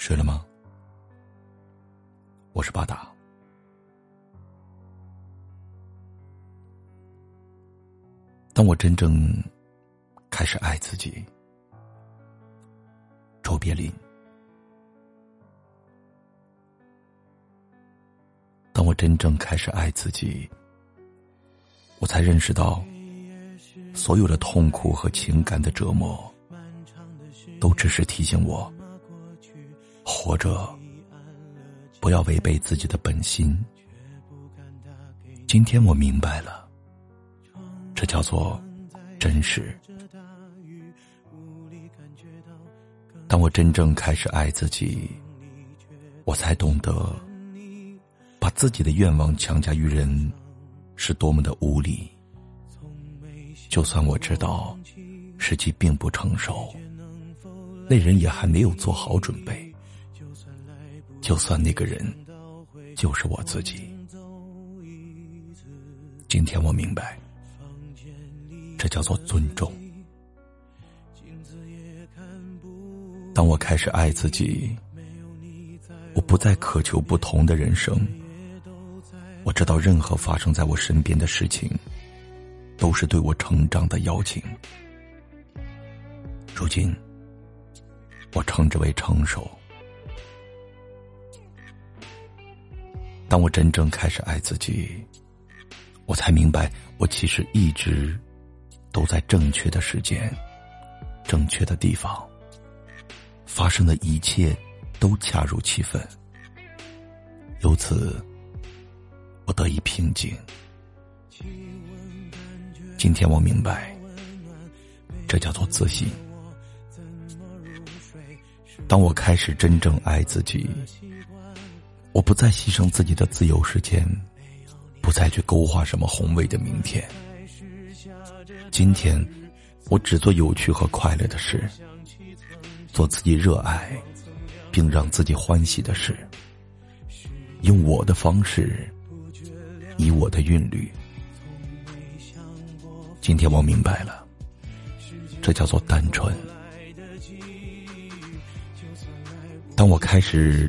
睡了吗？我是巴达。当我真正开始爱自己，周别林。当我真正开始爱自己，我才认识到，所有的痛苦和情感的折磨，都只是提醒我。活着，不要违背自己的本心。今天我明白了，这叫做真实。当我真正开始爱自己，我才懂得，把自己的愿望强加于人，是多么的无理。就算我知道时机并不成熟，那人也还没有做好准备。就算那个人就是我自己，今天我明白，这叫做尊重。当我开始爱自己，我不再渴求不同的人生。我知道，任何发生在我身边的事情，都是对我成长的邀请。如今，我称之为成熟。当我真正开始爱自己，我才明白，我其实一直都在正确的时间、正确的地方，发生的一切都恰如其分。由此，我得以平静。今天我明白，这叫做自信。当我开始真正爱自己。我不再牺牲自己的自由时间，不再去勾画什么宏伟的明天。今天，我只做有趣和快乐的事，做自己热爱并让自己欢喜的事，用我的方式，以我的韵律。今天我明白了，这叫做单纯。当我开始。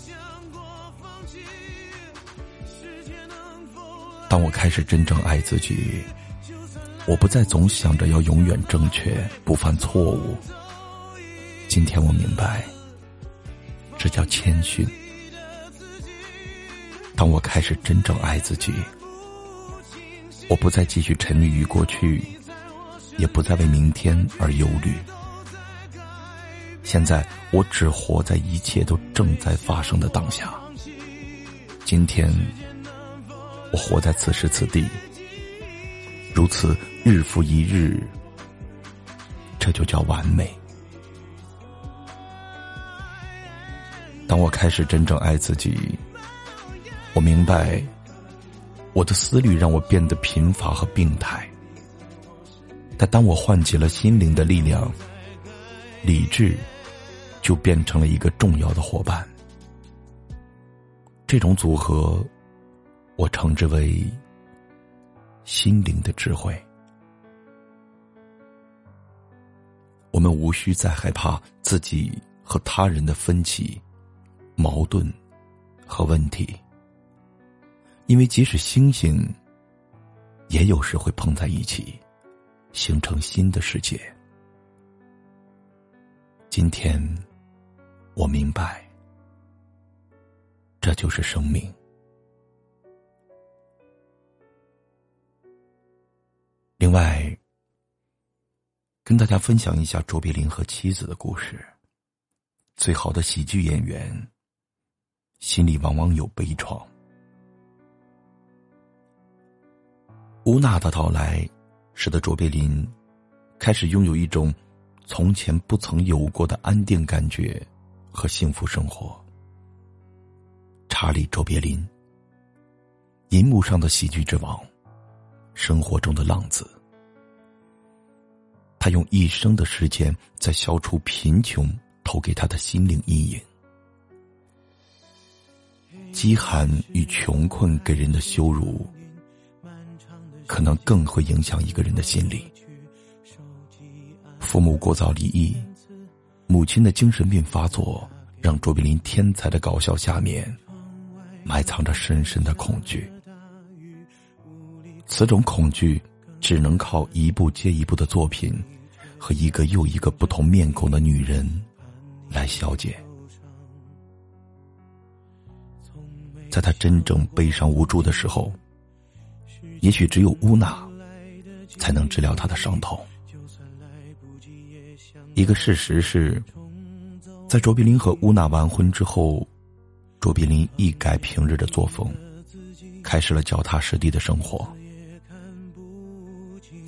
当我开始真正爱自己，我不再总想着要永远正确、不犯错误。今天我明白，这叫谦逊。当我开始真正爱自己，我不再继续沉溺于过去，也不再为明天而忧虑。现在，我只活在一切都正在发生的当下。今天。我活在此时此地，如此日复一日，这就叫完美。当我开始真正爱自己，我明白，我的思虑让我变得贫乏和病态。但当我唤起了心灵的力量，理智就变成了一个重要的伙伴。这种组合。我称之为心灵的智慧。我们无需再害怕自己和他人的分歧、矛盾和问题，因为即使星星也有时会碰在一起，形成新的世界。今天，我明白，这就是生命。另外，跟大家分享一下卓别林和妻子的故事。最好的喜剧演员，心里往往有悲怆。乌娜的到来，使得卓别林开始拥有一种从前不曾有过的安定感觉和幸福生活。查理·卓别林，银幕上的喜剧之王，生活中的浪子。他用一生的时间在消除贫穷投给他的心灵阴影。饥寒与穷困给人的羞辱，可能更会影响一个人的心理。父母过早离异，母亲的精神病发作，让卓别林天才的搞笑下面，埋藏着深深的恐惧。此种恐惧，只能靠一部接一部的作品，和一个又一个不同面孔的女人，来消解。在他真正悲伤无助的时候，也许只有乌娜，才能治疗他的伤痛。一个事实是，在卓别林和乌娜完婚之后，卓别林一改平日的作风，开始了脚踏实地的生活。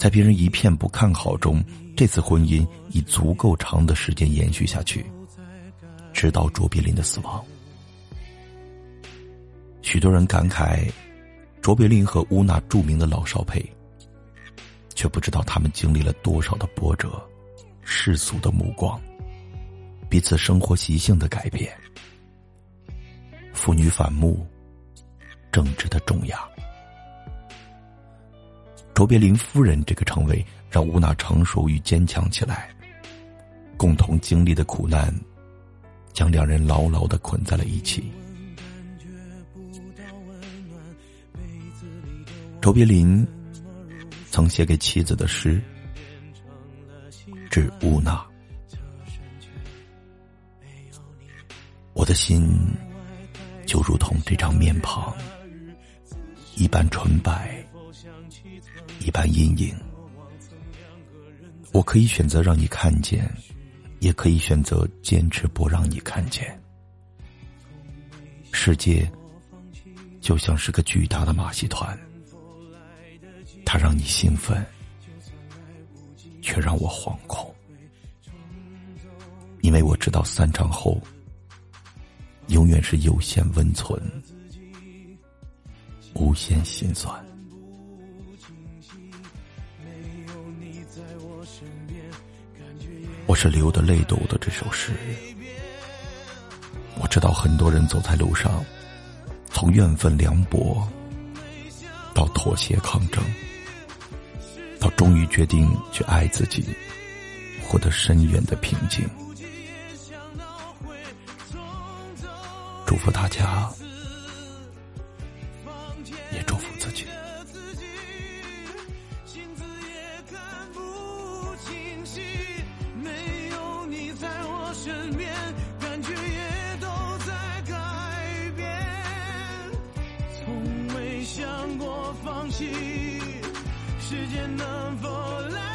在别人一片不看好中，这次婚姻以足够长的时间延续下去，直到卓别林的死亡。许多人感慨，卓别林和乌娜著名的老少配，却不知道他们经历了多少的波折、世俗的目光、彼此生活习性的改变、妇女反目、政治的重压。卓别林夫人这个称谓让乌娜成熟与坚强起来。共同经历的苦难，将两人牢牢的捆在了一起。卓别林曾写给妻子的诗，致乌娜。我的心就如同这张面庞，一般纯白。一般阴影，我可以选择让你看见，也可以选择坚持不让你看见。世界就像是个巨大的马戏团，它让你兴奋，却让我惶恐，因为我知道散场后，永远是有限温存，无限心酸。我是流的泪抖的这首诗。我知道很多人走在路上，从怨愤凉薄，到妥协抗争，到终于决定去爱自己，获得深远的平静。祝福大家。身边感觉也都在改变。从未想过放弃时间能否来